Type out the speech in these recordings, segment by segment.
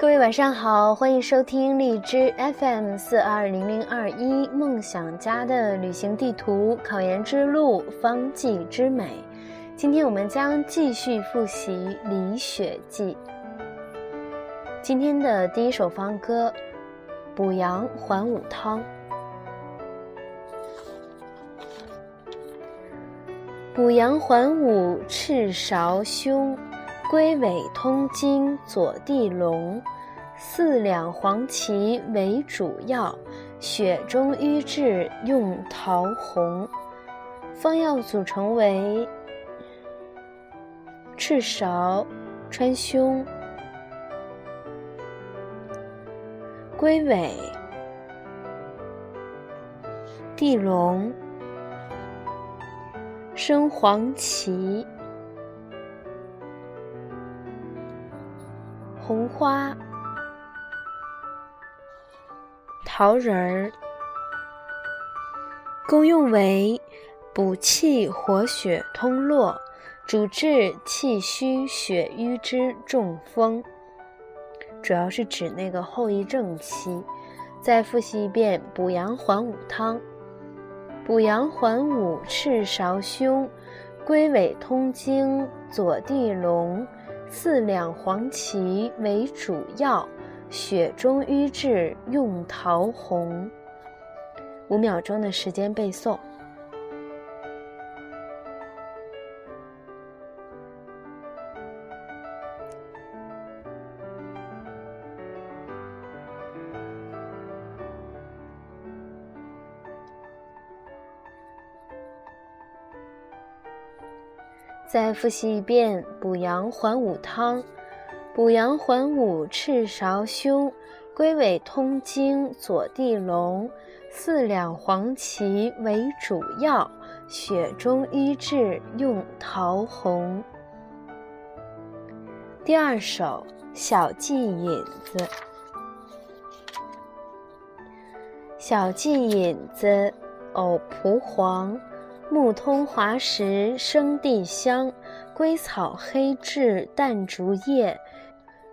各位晚上好，欢迎收听荔枝 FM 四二零零二一梦想家的旅行地图，考研之路方剂之美。今天我们将继续复习《李雪记》。今天的第一首方歌《补阳还五汤》。补阳还五赤芍胸。龟尾通经左地龙，四两黄芪为主药，血中瘀滞用桃红。方药组成为：赤芍、川芎、龟尾、地龙、生黄芪。花、桃仁儿，功用为补气活血、通络，主治气虚血瘀之中风。主要是指那个后遗症期。再复习一遍：补阳还五汤。补阳还五赤芍胸，龟尾通经左地龙。四两黄芪为主药，血中瘀滞用桃红。五秒钟的时间背诵。再复习一遍：补阳还五汤，补阳还五赤芍胸，龟尾通经左地龙，四两黄芪为主药，血中瘀滞用桃红。第二首小蓟引子，小蓟引子，藕蒲黄。木通滑石生地香，归草黑栀淡竹叶，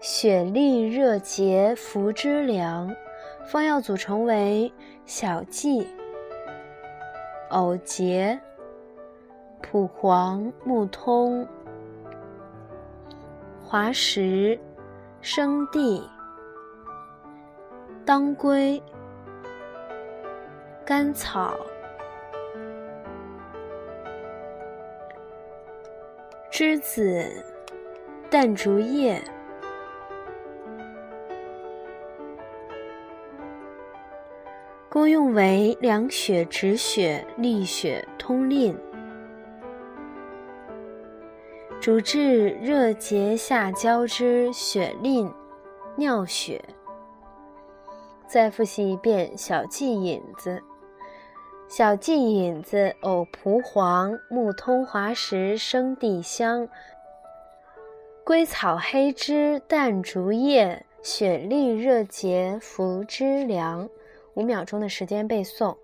雪利热结服之凉。方药组成为：小蓟、藕节、蒲黄、木通、滑石、生地、当归、甘草。栀子、淡竹叶，功用为凉血止血、利血通淋，主治热结下焦之血淋、尿血。再复习一遍小蓟引子。小蓟引子，藕蒲黄，木通滑石生地香，归草黑枝淡竹叶，雪粒热结服之凉。五秒钟的时间背诵。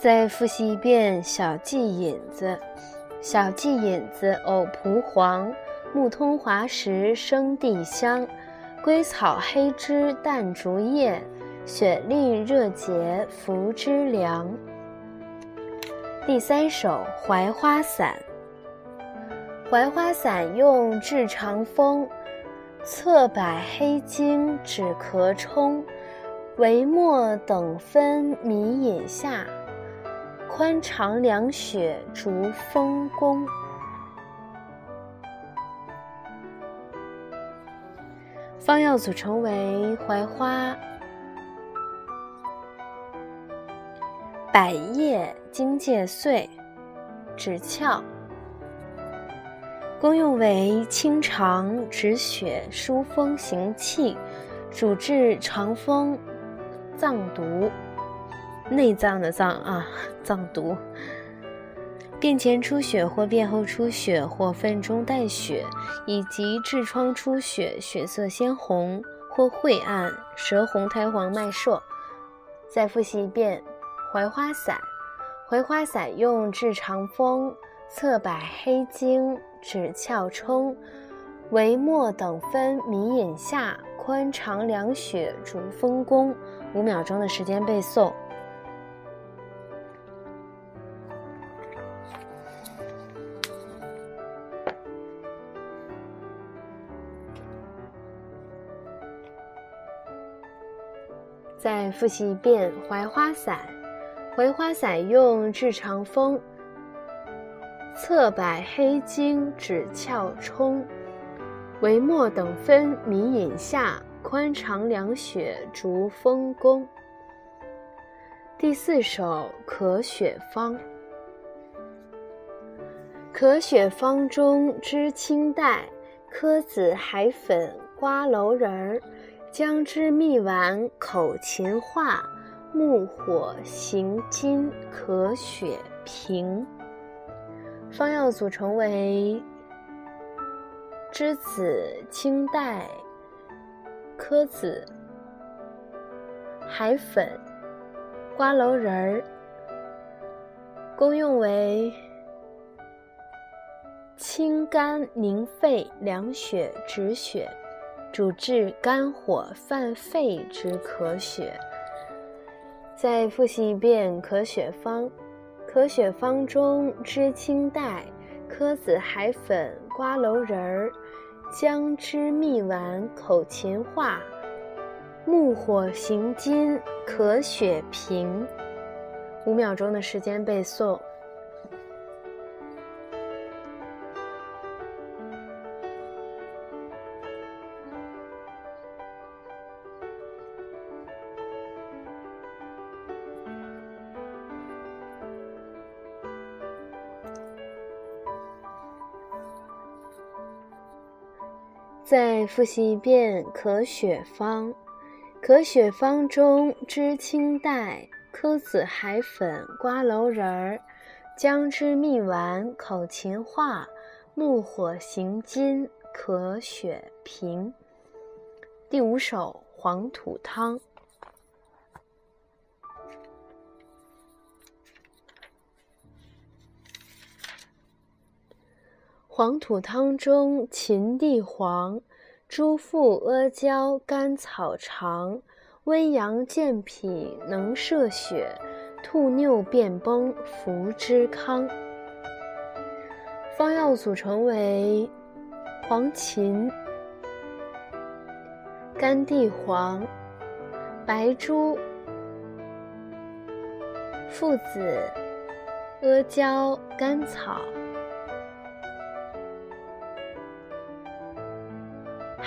再复习一遍小蓟引子，小蓟引子，藕蒲黄，木通滑石生地香，归草黑枝淡竹叶，雪利热结服之凉。第三首槐花散，槐花散用治长风，侧柏黑茎止咳冲，为末等分迷饮下。宽肠凉血逐风功。方药组成为槐花、百叶、荆芥碎、止窍。功用为清肠止血、疏风行气，主治肠风、脏毒。内脏的脏啊，脏毒。便前出血或便后出血或粪中带血，以及痔疮出血，血色鲜红或晦暗，舌红苔黄脉数。再复习一遍：槐花散。槐花散用治肠风、侧柏黑精、止窍冲、为末等分迷眼下。宽肠凉血逐风宫，五秒钟的时间背诵。再复习一遍槐花散。槐花散用治肠风、侧柏黑精、止窍冲。为末等分迷引下，宽肠凉血逐风宫。第四首咳血方。咳血方中知青黛、柯子、海粉、瓜蒌仁儿、姜汁、蜜丸、口琴化、木火、行金，咳血平。方药组成为。栀子、青黛、柯子、海粉、瓜蒌仁儿，功用为清肝宁肺、凉血止血，主治肝火犯肺之咳血。再复习一遍咳血方。咳血方中知青黛。柯子、海粉、瓜蒌仁儿、姜汁、蜜丸、口芹化、木火行金，咳血平。五秒钟的时间背诵。再复习一遍咳血方。咳血方中知青黛、诃子、海粉、瓜蒌仁儿、姜汁、蜜丸、口琴化、木火行金，咳血平。第五首黄土汤。黄土汤中秦地黄、猪腹、阿胶、甘草、长、温阳健脾能摄血，吐衄便崩服之康。方药组成为黄芩、甘地黄、白术、附子、阿胶、甘草。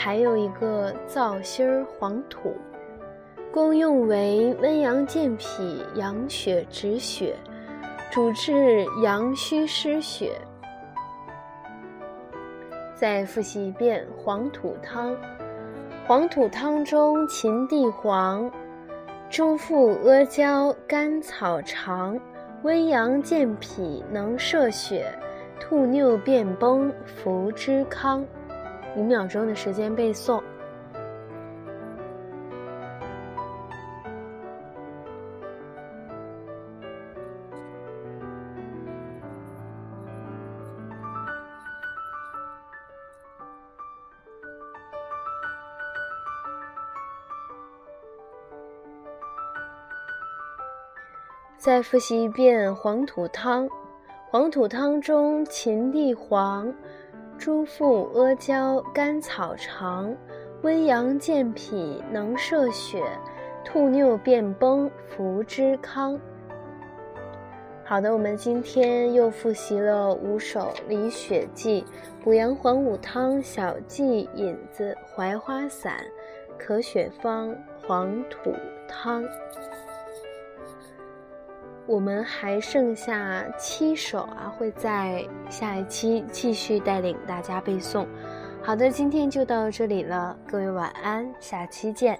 还有一个皂芯儿黄土，功用为温阳健脾、养血止血，主治阳虚失血。再复习一遍黄土汤。黄土汤中秦地黄、猪腹、阿胶、甘草、长，温阳健脾，能摄血，吐衄便崩，服之康。五秒钟的时间背诵。再复习一遍黄土汤。黄土汤中秦地黄。猪腹、阿胶、甘草、长，温阳健脾，能摄血，吐衄便崩，服之康。好的，我们今天又复习了五首理血剂：补阳黄五汤、小荠引子、槐花散、咳血方、黄土汤。我们还剩下七首啊，会在下一期继续带领大家背诵。好的，今天就到这里了，各位晚安，下期见。